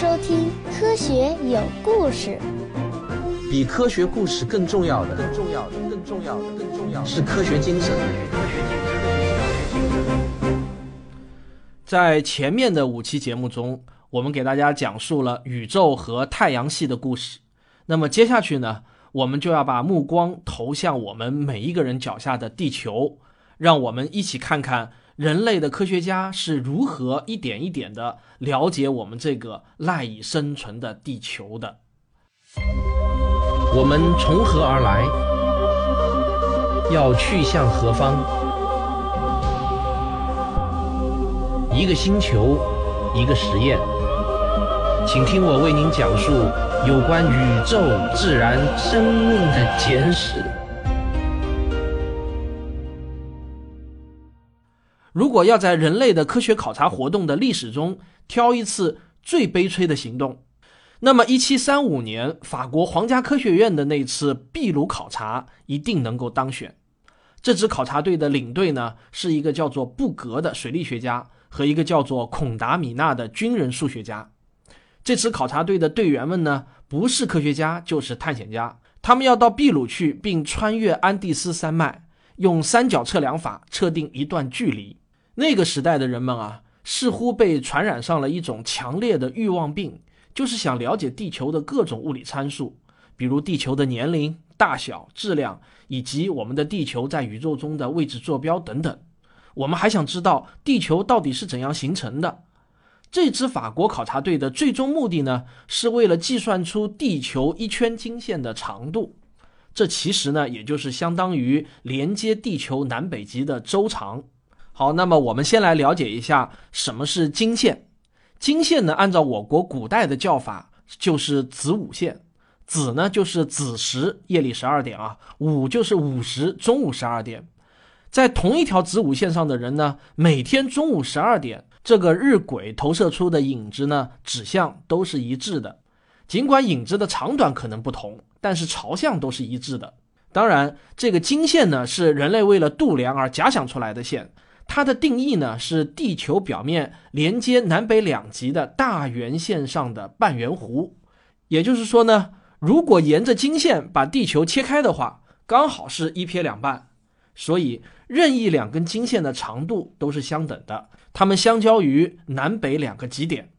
收听《科学有故事》。比科学故事更重要的，更重要的，更重要的，更重要的是科学精神。在前面的五期节目中，我们给大家讲述了宇宙和太阳系的故事。那么接下去呢，我们就要把目光投向我们每一个人脚下的地球，让我们一起看看人类的科学家是如何一点一点的了解我们这个赖以生存的地球的。我们从何而来？要去向何方？一个星球，一个实验，请听我为您讲述有关宇宙、自然、生命的简史。如果要在人类的科学考察活动的历史中挑一次最悲催的行动，那么1735年法国皇家科学院的那次秘鲁考察一定能够当选。这支考察队的领队呢，是一个叫做布格的水利学家和一个叫做孔达米纳的军人数学家。这支考察队的队员们呢，不是科学家就是探险家，他们要到秘鲁去，并穿越安第斯山脉，用三角测量法测定一段距离。那个时代的人们啊，似乎被传染上了一种强烈的欲望病，就是想了解地球的各种物理参数，比如地球的年龄、大小、质量，以及我们的地球在宇宙中的位置坐标等等。我们还想知道地球到底是怎样形成的。这支法国考察队的最终目的呢，是为了计算出地球一圈经线的长度。这其实呢，也就是相当于连接地球南北极的周长。好，那么我们先来了解一下什么是经线。经线呢，按照我国古代的叫法，就是子午线。子呢就是子时，夜里十二点啊；午就是午时，中午十二点。在同一条子午线上的人呢，每天中午十二点，这个日晷投射出的影子呢，指向都是一致的。尽管影子的长短可能不同，但是朝向都是一致的。当然，这个经线呢，是人类为了度量而假想出来的线。它的定义呢，是地球表面连接南北两极的大圆线上的半圆弧。也就是说呢，如果沿着经线把地球切开的话，刚好是一撇两半。所以，任意两根经线的长度都是相等的，它们相交于南北两个极点。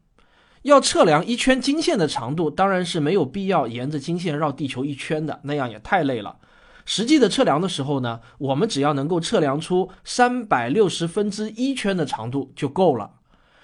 要测量一圈经线的长度，当然是没有必要沿着经线绕地球一圈的，那样也太累了。实际的测量的时候呢，我们只要能够测量出三百六十分之一圈的长度就够了。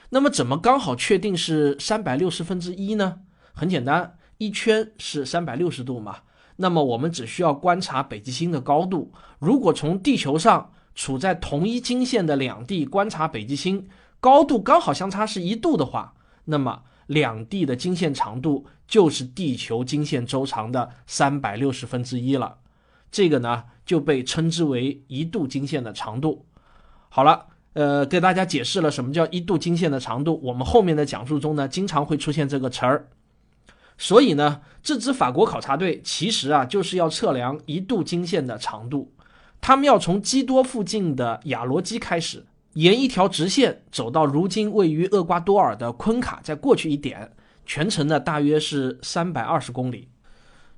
那么，怎么刚好确定是三百六十分之一呢？很简单，一圈是三百六十度嘛。那么我们只需要观察北极星的高度，如果从地球上处在同一经线的两地观察北极星，高度刚好相差是一度的话，那么两地的经线长度就是地球经线周长的三百六十分之一了。这个呢就被称之为一度经线的长度。好了，呃，给大家解释了什么叫一度经线的长度。我们后面的讲述中呢，经常会出现这个词儿。所以呢，这支法国考察队其实啊，就是要测量一度经线的长度。他们要从基多附近的亚罗基开始，沿一条直线走到如今位于厄瓜多尔的昆卡，再过去一点，全程呢大约是三百二十公里。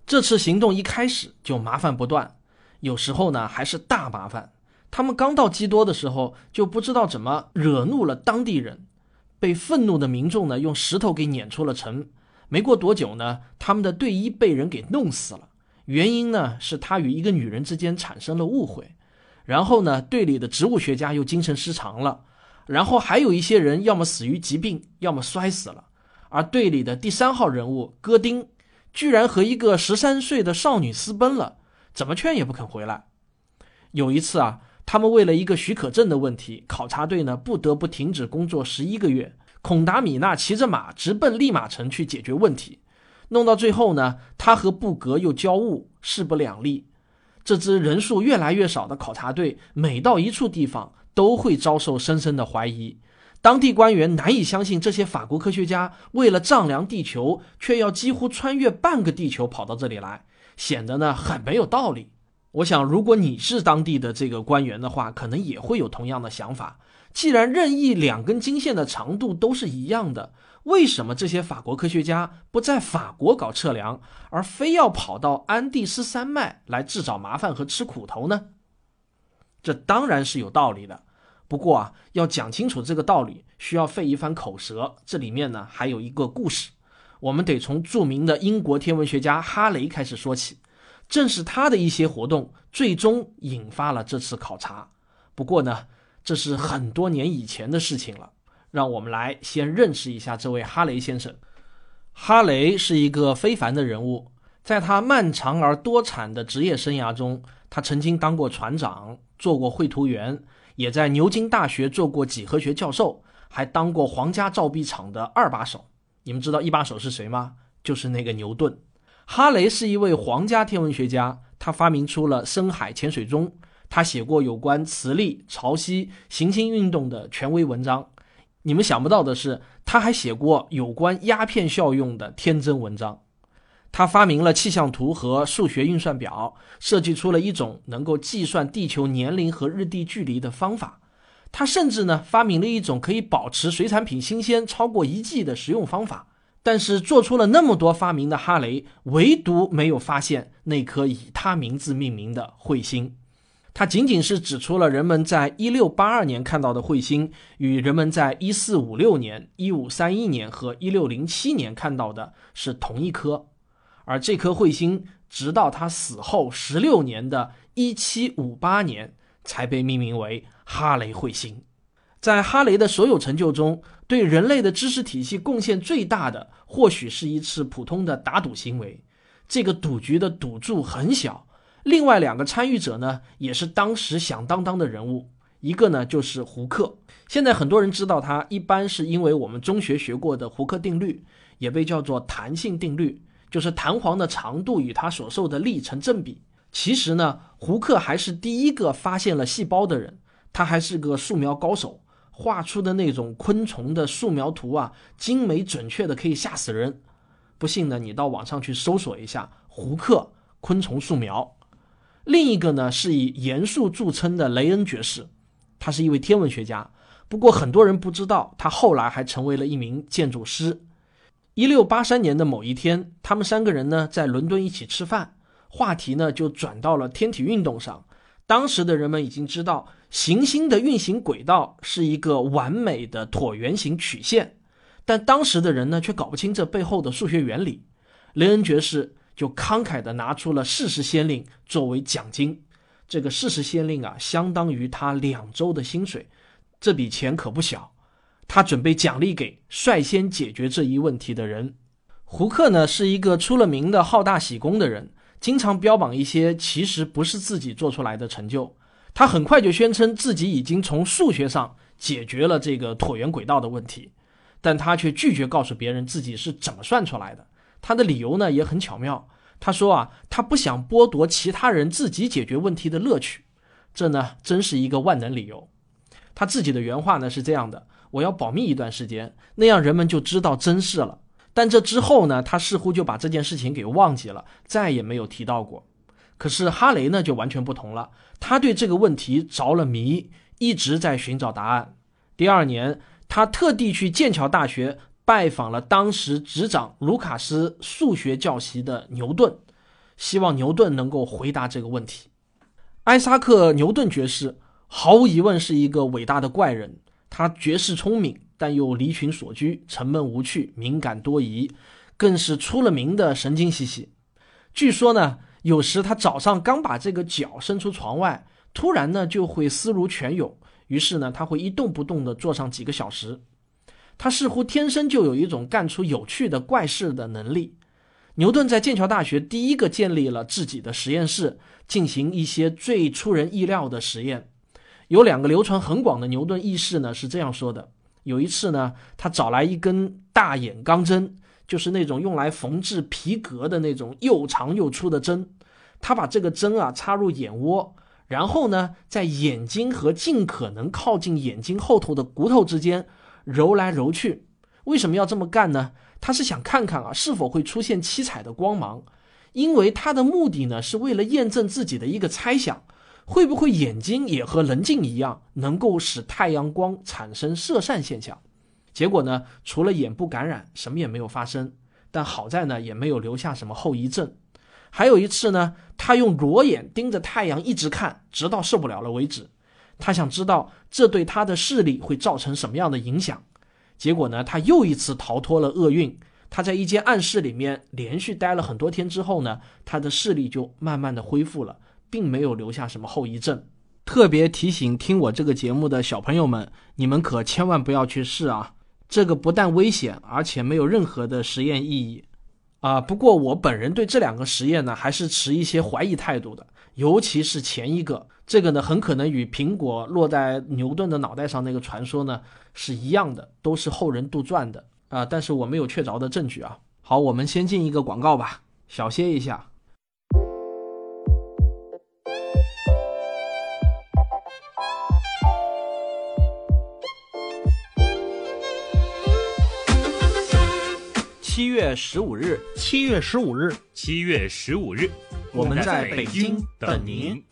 这次行动一开始就麻烦不断，有时候呢还是大麻烦。他们刚到基多的时候，就不知道怎么惹怒了当地人，被愤怒的民众呢用石头给撵出了城。没过多久呢，他们的队医被人给弄死了。原因呢是他与一个女人之间产生了误会。然后呢，队里的植物学家又精神失常了。然后还有一些人要么死于疾病，要么摔死了。而队里的第三号人物戈丁。居然和一个十三岁的少女私奔了，怎么劝也不肯回来。有一次啊，他们为了一个许可证的问题，考察队呢不得不停止工作十一个月。孔达米娜骑着马直奔利马城去解决问题，弄到最后呢，他和布格又交恶，势不两立。这支人数越来越少的考察队，每到一处地方都会遭受深深的怀疑。当地官员难以相信，这些法国科学家为了丈量地球，却要几乎穿越半个地球跑到这里来，显得呢很没有道理。我想，如果你是当地的这个官员的话，可能也会有同样的想法。既然任意两根经线的长度都是一样的，为什么这些法国科学家不在法国搞测量，而非要跑到安第斯山脉来自找麻烦和吃苦头呢？这当然是有道理的。不过啊，要讲清楚这个道理，需要费一番口舌。这里面呢，还有一个故事，我们得从著名的英国天文学家哈雷开始说起。正是他的一些活动，最终引发了这次考察。不过呢，这是很多年以前的事情了。让我们来先认识一下这位哈雷先生。哈雷是一个非凡的人物，在他漫长而多产的职业生涯中，他曾经当过船长，做过绘图员，也在牛津大学做过几何学教授，还当过皇家造币厂的二把手。你们知道一把手是谁吗？就是那个牛顿。哈雷是一位皇家天文学家，他发明出了深海潜水钟，他写过有关磁力、潮汐、行星运动的权威文章。你们想不到的是，他还写过有关鸦片效用的天真文章。他发明了气象图和数学运算表，设计出了一种能够计算地球年龄和日地距离的方法。他甚至呢，发明了一种可以保持水产品新鲜超过一季的食用方法。但是做出了那么多发明的哈雷，唯独没有发现那颗以他名字命名的彗星。他仅仅是指出了人们在1682年看到的彗星与人们在1456年、1531年和1607年看到的是同一颗，而这颗彗星直到他死后十六年的1758年才被命名为哈雷彗星。在哈雷的所有成就中，对人类的知识体系贡献最大的，或许是一次普通的打赌行为。这个赌局的赌注很小。另外两个参与者呢，也是当时响当当的人物。一个呢就是胡克，现在很多人知道他，一般是因为我们中学学过的胡克定律，也被叫做弹性定律，就是弹簧的长度与它所受的力成正比。其实呢，胡克还是第一个发现了细胞的人，他还是个素描高手。画出的那种昆虫的素描图啊，精美准确的可以吓死人。不信呢，你到网上去搜索一下胡克昆虫素描。另一个呢，是以严肃著称的雷恩爵士，他是一位天文学家。不过很多人不知道，他后来还成为了一名建筑师。一六八三年的某一天，他们三个人呢在伦敦一起吃饭，话题呢就转到了天体运动上。当时的人们已经知道。行星的运行轨道是一个完美的椭圆形曲线，但当时的人呢却搞不清这背后的数学原理。雷恩爵士就慷慨地拿出了四十先令作为奖金，这个四十先令啊，相当于他两周的薪水，这笔钱可不小。他准备奖励给率先解决这一问题的人。胡克呢是一个出了名的好大喜功的人，经常标榜一些其实不是自己做出来的成就。他很快就宣称自己已经从数学上解决了这个椭圆轨道的问题，但他却拒绝告诉别人自己是怎么算出来的。他的理由呢也很巧妙，他说啊，他不想剥夺其他人自己解决问题的乐趣。这呢真是一个万能理由。他自己的原话呢是这样的：我要保密一段时间，那样人们就知道真事了。但这之后呢，他似乎就把这件事情给忘记了，再也没有提到过。可是哈雷呢就完全不同了，他对这个问题着了迷，一直在寻找答案。第二年，他特地去剑桥大学拜访了当时执掌卢卡斯数学教习的牛顿，希望牛顿能够回答这个问题。艾萨克·牛顿爵士毫无疑问是一个伟大的怪人，他绝世聪明，但又离群所居，沉闷无趣，敏感多疑，更是出了名的神经兮兮。据说呢。有时他早上刚把这个脚伸出床外，突然呢就会思如泉涌，于是呢他会一动不动地坐上几个小时。他似乎天生就有一种干出有趣的怪事的能力。牛顿在剑桥大学第一个建立了自己的实验室，进行一些最出人意料的实验。有两个流传很广的牛顿轶事呢，是这样说的：有一次呢，他找来一根大眼钢针。就是那种用来缝制皮革的那种又长又粗的针，他把这个针啊插入眼窝，然后呢，在眼睛和尽可能靠近眼睛后头的骨头之间揉来揉去。为什么要这么干呢？他是想看看啊是否会出现七彩的光芒，因为他的目的呢是为了验证自己的一个猜想，会不会眼睛也和棱镜一样，能够使太阳光产生射散现象。结果呢，除了眼部感染，什么也没有发生。但好在呢，也没有留下什么后遗症。还有一次呢，他用裸眼盯着太阳一直看，直到受不了了为止。他想知道这对他的视力会造成什么样的影响。结果呢，他又一次逃脱了厄运。他在一间暗室里面连续待了很多天之后呢，他的视力就慢慢的恢复了，并没有留下什么后遗症。特别提醒听我这个节目的小朋友们，你们可千万不要去试啊！这个不但危险，而且没有任何的实验意义。啊，不过我本人对这两个实验呢，还是持一些怀疑态度的，尤其是前一个，这个呢，很可能与苹果落在牛顿的脑袋上那个传说呢是一样的，都是后人杜撰的啊。但是我没有确凿的证据啊。好，我们先进一个广告吧，小歇一下。七月十五日，七月十五日，七月十五日，我们在北京等等您。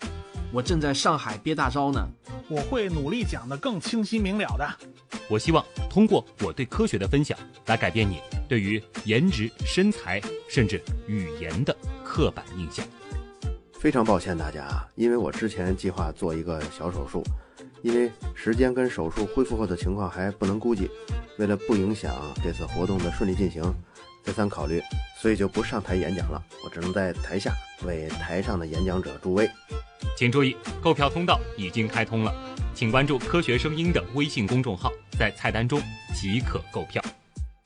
我正在上海憋大招呢。我会努力讲得更清晰明了的。我希望通过我对科学的分享，来改变你对于颜值、身材甚至语言的刻板印象。非常抱歉大家啊，因为我之前计划做一个小手术，因为时间跟手术恢复后的情况还不能估计，为了不影响这次活动的顺利进行，再三考虑，所以就不上台演讲了，我只能在台下为台上的演讲者助威。请注意，购票通道已经开通了，请关注“科学声音”的微信公众号，在菜单中即可购票。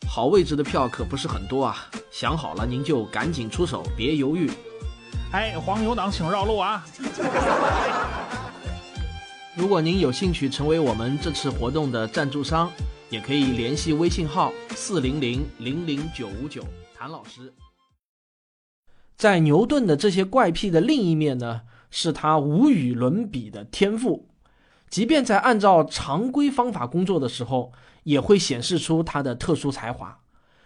好位置的票可不是很多啊，想好了您就赶紧出手，别犹豫。哎，黄牛党请绕路啊！如果您有兴趣成为我们这次活动的赞助商，也可以联系微信号四零零零零九五九谭老师。在牛顿的这些怪癖的另一面呢，是他无与伦比的天赋。即便在按照常规方法工作的时候，也会显示出他的特殊才华。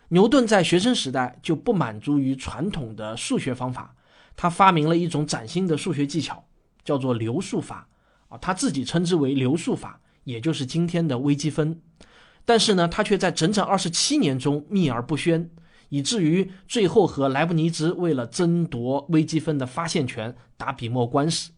牛顿在学生时代就不满足于传统的数学方法，他发明了一种崭新的数学技巧，叫做流数法。啊，他自己称之为流数法，也就是今天的微积分。但是呢，他却在整整二十七年中秘而不宣，以至于最后和莱布尼兹为了争夺微积分的发现权打笔墨官司。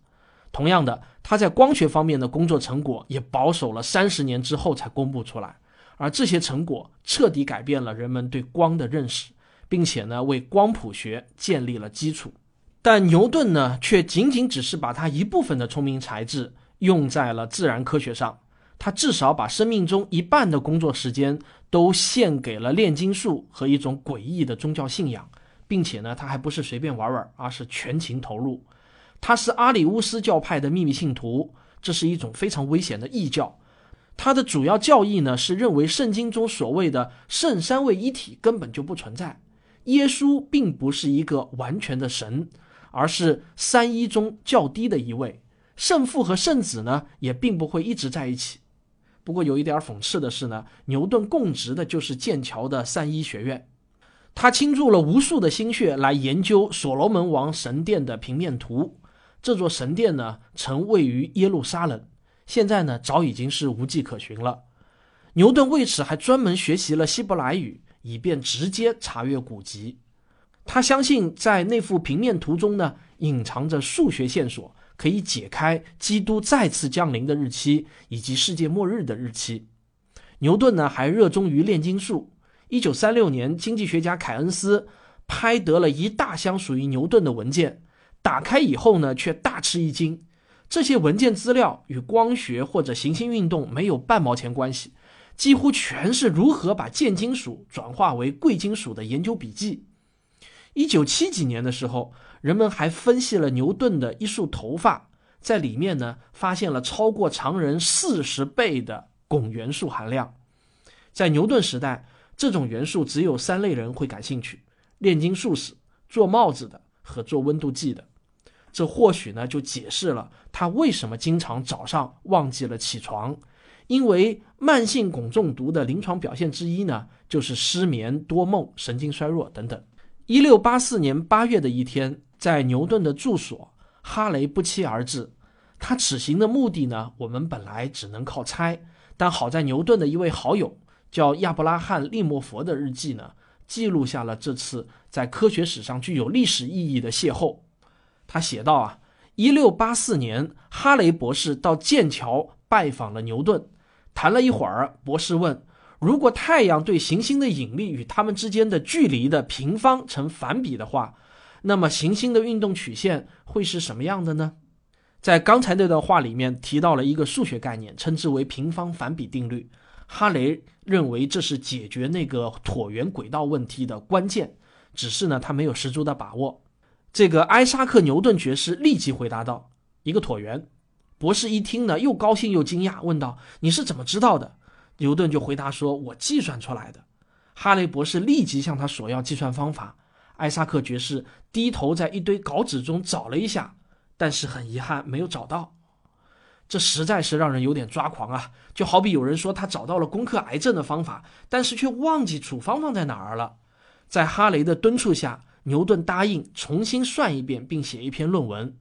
同样的，他在光学方面的工作成果也保守了三十年之后才公布出来，而这些成果彻底改变了人们对光的认识，并且呢，为光谱学建立了基础。但牛顿呢，却仅仅只是把他一部分的聪明才智用在了自然科学上。他至少把生命中一半的工作时间都献给了炼金术和一种诡异的宗教信仰，并且呢，他还不是随便玩玩，而是全情投入。他是阿里乌斯教派的秘密信徒，这是一种非常危险的异教。他的主要教义呢，是认为圣经中所谓的圣三位一体根本就不存在，耶稣并不是一个完全的神。而是三一中较低的一位，圣父和圣子呢也并不会一直在一起。不过有一点讽刺的是呢，牛顿供职的就是剑桥的三一学院，他倾注了无数的心血来研究所罗门王神殿的平面图。这座神殿呢曾位于耶路撒冷，现在呢早已经是无迹可寻了。牛顿为此还专门学习了希伯来语，以便直接查阅古籍。他相信，在那幅平面图中呢，隐藏着数学线索，可以解开基督再次降临的日期以及世界末日的日期。牛顿呢，还热衷于炼金术。一九三六年，经济学家凯恩斯拍得了一大箱属于牛顿的文件，打开以后呢，却大吃一惊。这些文件资料与光学或者行星运动没有半毛钱关系，几乎全是如何把贱金属转化为贵金属的研究笔记。一九七几年的时候，人们还分析了牛顿的一束头发，在里面呢发现了超过常人四十倍的汞元素含量。在牛顿时代，这种元素只有三类人会感兴趣：炼金术士、做帽子的和做温度计的。这或许呢就解释了他为什么经常早上忘记了起床，因为慢性汞中毒的临床表现之一呢就是失眠、多梦、神经衰弱等等。一六八四年八月的一天，在牛顿的住所，哈雷不期而至。他此行的目的呢，我们本来只能靠猜，但好在牛顿的一位好友叫亚伯拉罕·利莫佛的日记呢，记录下了这次在科学史上具有历史意义的邂逅。他写道啊，一六八四年，哈雷博士到剑桥拜访了牛顿，谈了一会儿，博士问：如果太阳对行星的引力与它们之间的距离的平方成反比的话，那么行星的运动曲线会是什么样的呢？在刚才那段话里面提到了一个数学概念，称之为平方反比定律。哈雷认为这是解决那个椭圆轨道问题的关键，只是呢他没有十足的把握。这个埃沙克·牛顿爵士立即回答道：“一个椭圆。”博士一听呢，又高兴又惊讶，问道：“你是怎么知道的？”牛顿就回答说：“我计算出来的。”哈雷博士立即向他索要计算方法。艾萨克爵士低头在一堆稿纸中找了一下。但是很遗憾，没有找到，这实在是让人有点抓狂啊！就好比有人说他找到了攻克癌症的方法，但是却忘记处方放在哪儿了。在哈雷的敦促下，牛顿答应重新算一遍，并写一篇论文。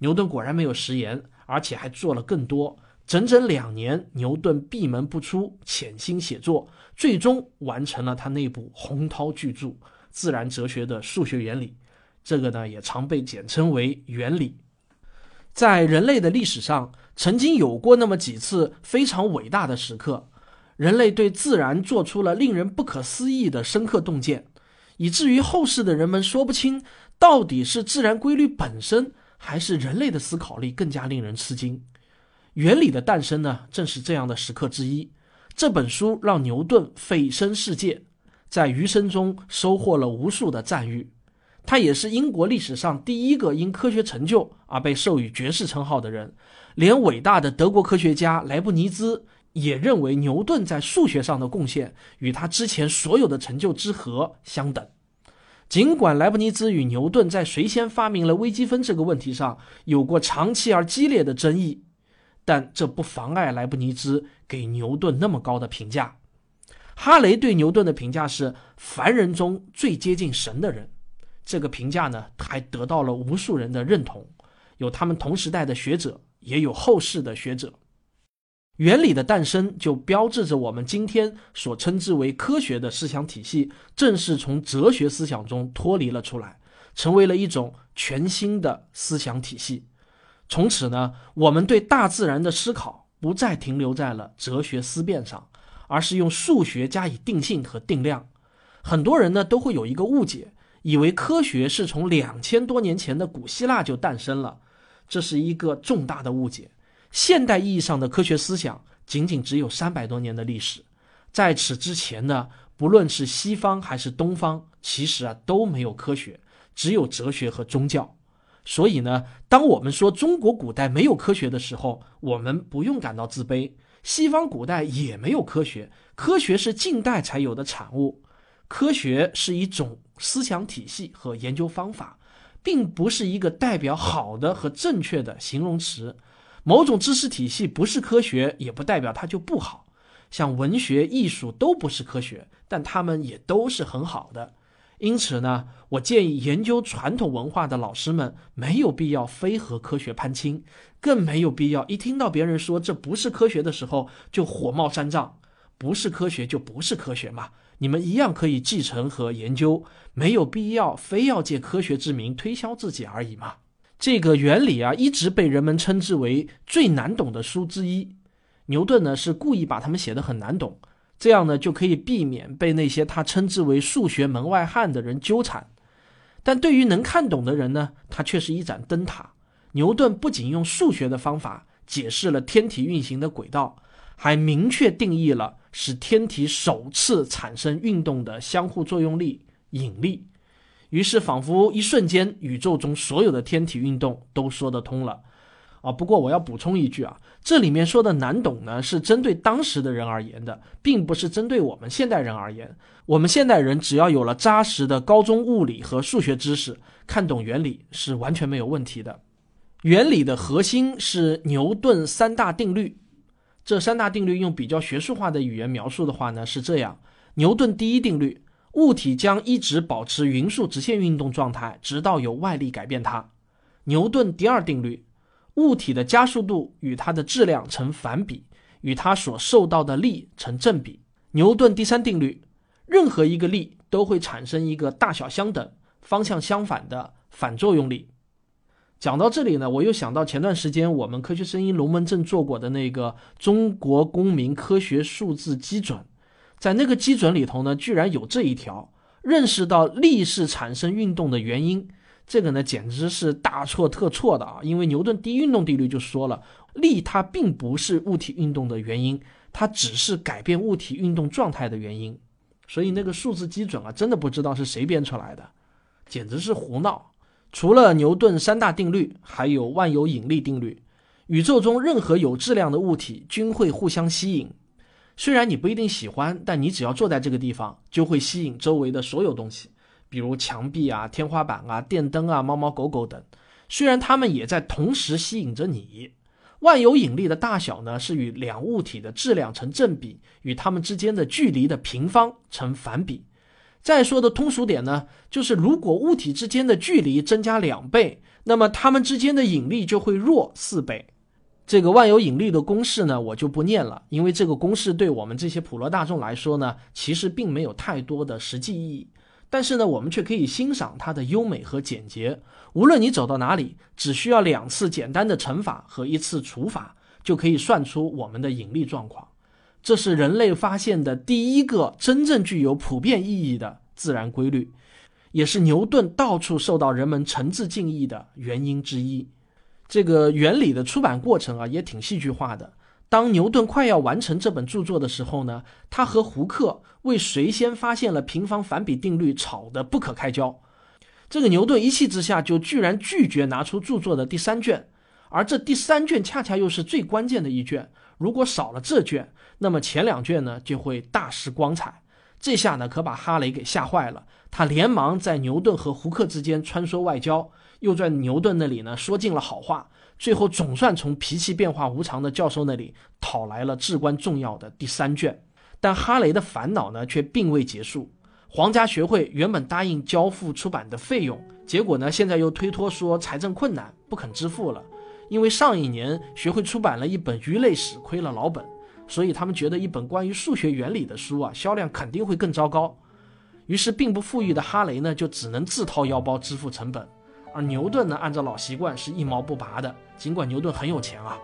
牛顿果然没有食言，而且还做了更多。整整两年，牛顿闭门不出，潜心写作，最终完成了他那部宏涛巨著《自然哲学的数学原理》。这个呢，也常被简称为原理。在人类的历史上，曾经有过那么几次非常伟大的时刻，人类对自然做出了令人不可思议的深刻洞见，以至于后世的人们说不清到底是自然规律本身，还是人类的思考力更加令人吃惊。原理的诞生呢，正是这样的时刻之一。这本书让牛顿蜚声世界，在余生中收获了无数的赞誉。他也是英国历史上第一个因科学成就而被授予爵士称号的人，连伟大的德国科学家莱布尼兹也认为牛顿在数学上的贡献与他之前所有的成就之和相等。尽管莱布尼兹与牛顿在谁先发明了微积分这个问题上有过长期而激烈的争议，但这不妨碍莱布尼兹给牛顿那么高的评价。哈雷对牛顿的评价是凡人中最接近神的人。这个评价呢，还得到了无数人的认同，有他们同时代的学者，也有后世的学者。原理的诞生就标志着我们今天所称之为科学的思想体系，正式从哲学思想中脱离了出来，成为了一种全新的思想体系。从此呢，我们对大自然的思考不再停留在了哲学思辨上，而是用数学加以定性和定量。很多人呢都会有一个误解。以为科学是从两千多年前的古希腊就诞生了，这是一个重大的误解。现代意义上的科学思想仅仅只有三百多年的历史，在此之前呢，不论是西方还是东方，其实啊都没有科学，只有哲学和宗教。所以呢，当我们说中国古代没有科学的时候，我们不用感到自卑。西方古代也没有科学，科学是近代才有的产物。科学是一种思想体系和研究方法，并不是一个代表好的和正确的形容词。某种知识体系不是科学，也不代表它就不好。像文学、艺术都不是科学，但它们也都是很好的。因此呢，我建议研究传统文化的老师们没有必要非和科学攀亲，更没有必要一听到别人说这不是科学的时候就火冒三丈。不是科学就不是科学嘛。你们一样可以继承和研究，没有必要非要借科学之名推销自己而已嘛。这个原理啊，一直被人们称之为最难懂的书之一。牛顿呢是故意把他们写得很难懂，这样呢就可以避免被那些他称之为数学门外汉的人纠缠。但对于能看懂的人呢，他却是一盏灯塔。牛顿不仅用数学的方法解释了天体运行的轨道。还明确定义了使天体首次产生运动的相互作用力——引力。于是，仿佛一瞬间，宇宙中所有的天体运动都说得通了。啊，不过我要补充一句啊，这里面说的难懂呢，是针对当时的人而言的，并不是针对我们现代人而言。我们现代人只要有了扎实的高中物理和数学知识，看懂原理是完全没有问题的。原理的核心是牛顿三大定律。这三大定律用比较学术化的语言描述的话呢，是这样：牛顿第一定律，物体将一直保持匀速直线运动状态，直到有外力改变它。牛顿第二定律，物体的加速度与它的质量成反比，与它所受到的力成正比。牛顿第三定律，任何一个力都会产生一个大小相等、方向相反的反作用力。讲到这里呢，我又想到前段时间我们科学声音龙门阵做过的那个中国公民科学数字基准。在那个基准里头呢，居然有这一条，认识到力是产生运动的原因，这个呢简直是大错特错的啊！因为牛顿第一运动定律就说了，力它并不是物体运动的原因，它只是改变物体运动状态的原因。所以那个数字基准啊，真的不知道是谁编出来的，简直是胡闹。除了牛顿三大定律，还有万有引力定律，宇宙中任何有质量的物体均会互相吸引。虽然你不一定喜欢，但你只要坐在这个地方，就会吸引周围的所有东西，比如墙壁啊、天花板啊、电灯啊、猫猫狗狗等。虽然它们也在同时吸引着你。万有引力的大小呢，是与两物体的质量成正比，与它们之间的距离的平方成反比。再说的通俗点呢，就是如果物体之间的距离增加两倍，那么它们之间的引力就会弱四倍。这个万有引力的公式呢，我就不念了，因为这个公式对我们这些普罗大众来说呢，其实并没有太多的实际意义。但是呢，我们却可以欣赏它的优美和简洁。无论你走到哪里，只需要两次简单的乘法和一次除法，就可以算出我们的引力状况。这是人类发现的第一个真正具有普遍意义的自然规律，也是牛顿到处受到人们诚挚敬意的原因之一。这个原理的出版过程啊，也挺戏剧化的。当牛顿快要完成这本著作的时候呢，他和胡克为谁先发现了平方反比定律吵得不可开交。这个牛顿一气之下就居然拒绝拿出著作的第三卷，而这第三卷恰恰又是最关键的一卷。如果少了这卷，那么前两卷呢就会大失光彩。这下呢可把哈雷给吓坏了，他连忙在牛顿和胡克之间穿梭外交。又在牛顿那里呢说尽了好话，最后总算从脾气变化无常的教授那里讨来了至关重要的第三卷。但哈雷的烦恼呢却并未结束。皇家学会原本答应交付出版的费用，结果呢现在又推脱说财政困难不肯支付了。因为上一年学会出版了一本鱼类史，亏了老本，所以他们觉得一本关于数学原理的书啊销量肯定会更糟糕。于是并不富裕的哈雷呢就只能自掏腰包支付成本。而牛顿呢，按照老习惯是一毛不拔的。尽管牛顿很有钱啊，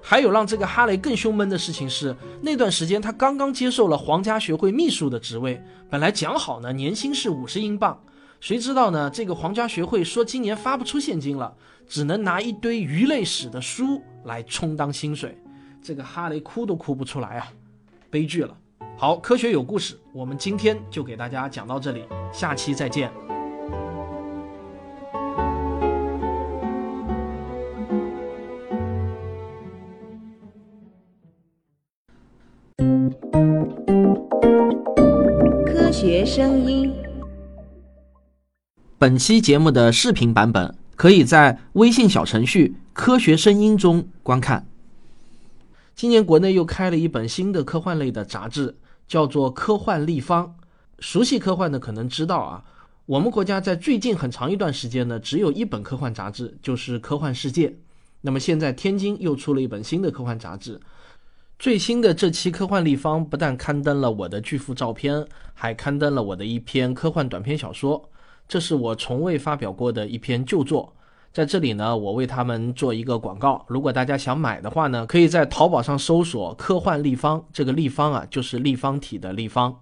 还有让这个哈雷更胸闷的事情是，那段时间他刚刚接受了皇家学会秘书的职位，本来讲好呢，年薪是五十英镑。谁知道呢？这个皇家学会说今年发不出现金了，只能拿一堆鱼类史的书来充当薪水。这个哈雷哭都哭不出来啊，悲剧了。好，科学有故事，我们今天就给大家讲到这里，下期再见。学声音。本期节目的视频版本可以在微信小程序“科学声音”中观看。今年国内又开了一本新的科幻类的杂志，叫做《科幻立方》。熟悉科幻的可能知道啊，我们国家在最近很长一段时间呢，只有一本科幻杂志，就是《科幻世界》。那么现在天津又出了一本新的科幻杂志。最新的这期科幻立方不但刊登了我的巨幅照片，还刊登了我的一篇科幻短篇小说。这是我从未发表过的一篇旧作，在这里呢，我为他们做一个广告。如果大家想买的话呢，可以在淘宝上搜索“科幻立方”，这个立方啊，就是立方体的立方。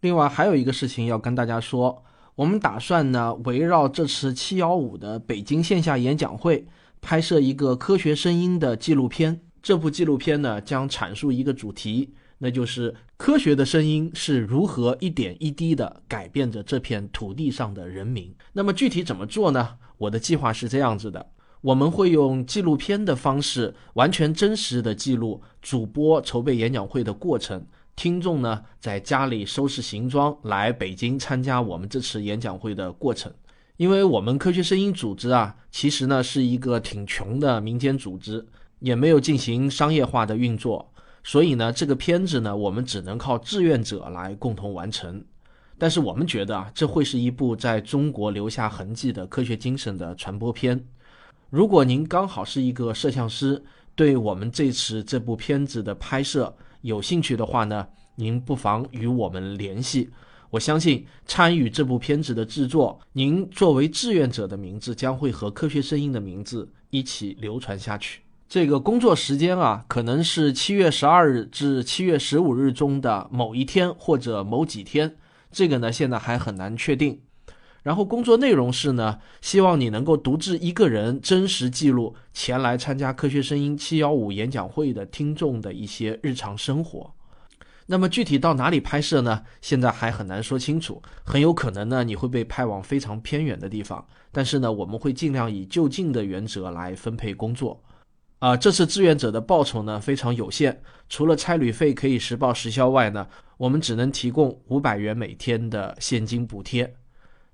另外还有一个事情要跟大家说，我们打算呢，围绕这次七幺五的北京线下演讲会，拍摄一个科学声音的纪录片。这部纪录片呢，将阐述一个主题，那就是科学的声音是如何一点一滴地改变着这片土地上的人民。那么具体怎么做呢？我的计划是这样子的：我们会用纪录片的方式，完全真实的记录主播筹备演讲会的过程，听众呢在家里收拾行装来北京参加我们这次演讲会的过程。因为我们科学声音组织啊，其实呢是一个挺穷的民间组织。也没有进行商业化的运作，所以呢，这个片子呢，我们只能靠志愿者来共同完成。但是我们觉得啊，这会是一部在中国留下痕迹的科学精神的传播片。如果您刚好是一个摄像师，对我们这次这部片子的拍摄有兴趣的话呢，您不妨与我们联系。我相信参与这部片子的制作，您作为志愿者的名字将会和科学声音的名字一起流传下去。这个工作时间啊，可能是七月十二日至七月十五日中的某一天或者某几天，这个呢现在还很难确定。然后工作内容是呢，希望你能够独自一个人真实记录前来参加科学声音七幺五演讲会的听众的一些日常生活。那么具体到哪里拍摄呢？现在还很难说清楚，很有可能呢你会被派往非常偏远的地方。但是呢，我们会尽量以就近的原则来分配工作。啊，这次志愿者的报酬呢非常有限，除了差旅费可以实报实销外呢，我们只能提供五百元每天的现金补贴。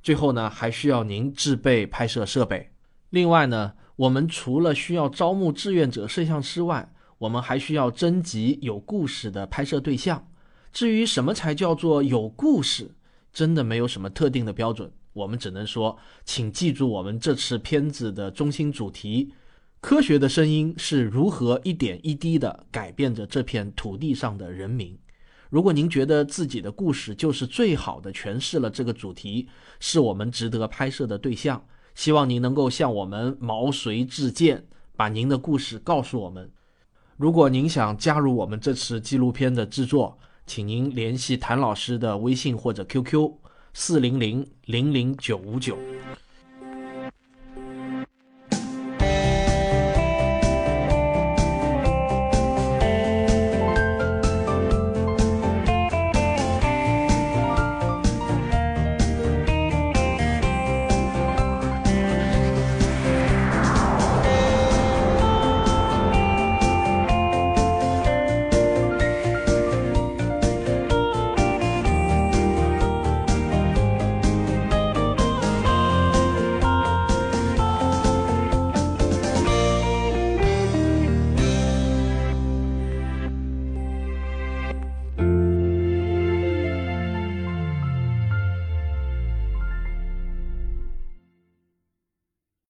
最后呢，还需要您自备拍摄设备。另外呢，我们除了需要招募志愿者摄像师外，我们还需要征集有故事的拍摄对象。至于什么才叫做有故事，真的没有什么特定的标准。我们只能说，请记住我们这次片子的中心主题：科学的声音是如何一点一滴地改变着这片土地上的人民。如果您觉得自己的故事就是最好的诠释了这个主题，是我们值得拍摄的对象，希望您能够向我们毛遂自荐，把您的故事告诉我们。如果您想加入我们这次纪录片的制作，请您联系谭老师的微信或者 QQ：四零零零零九五九。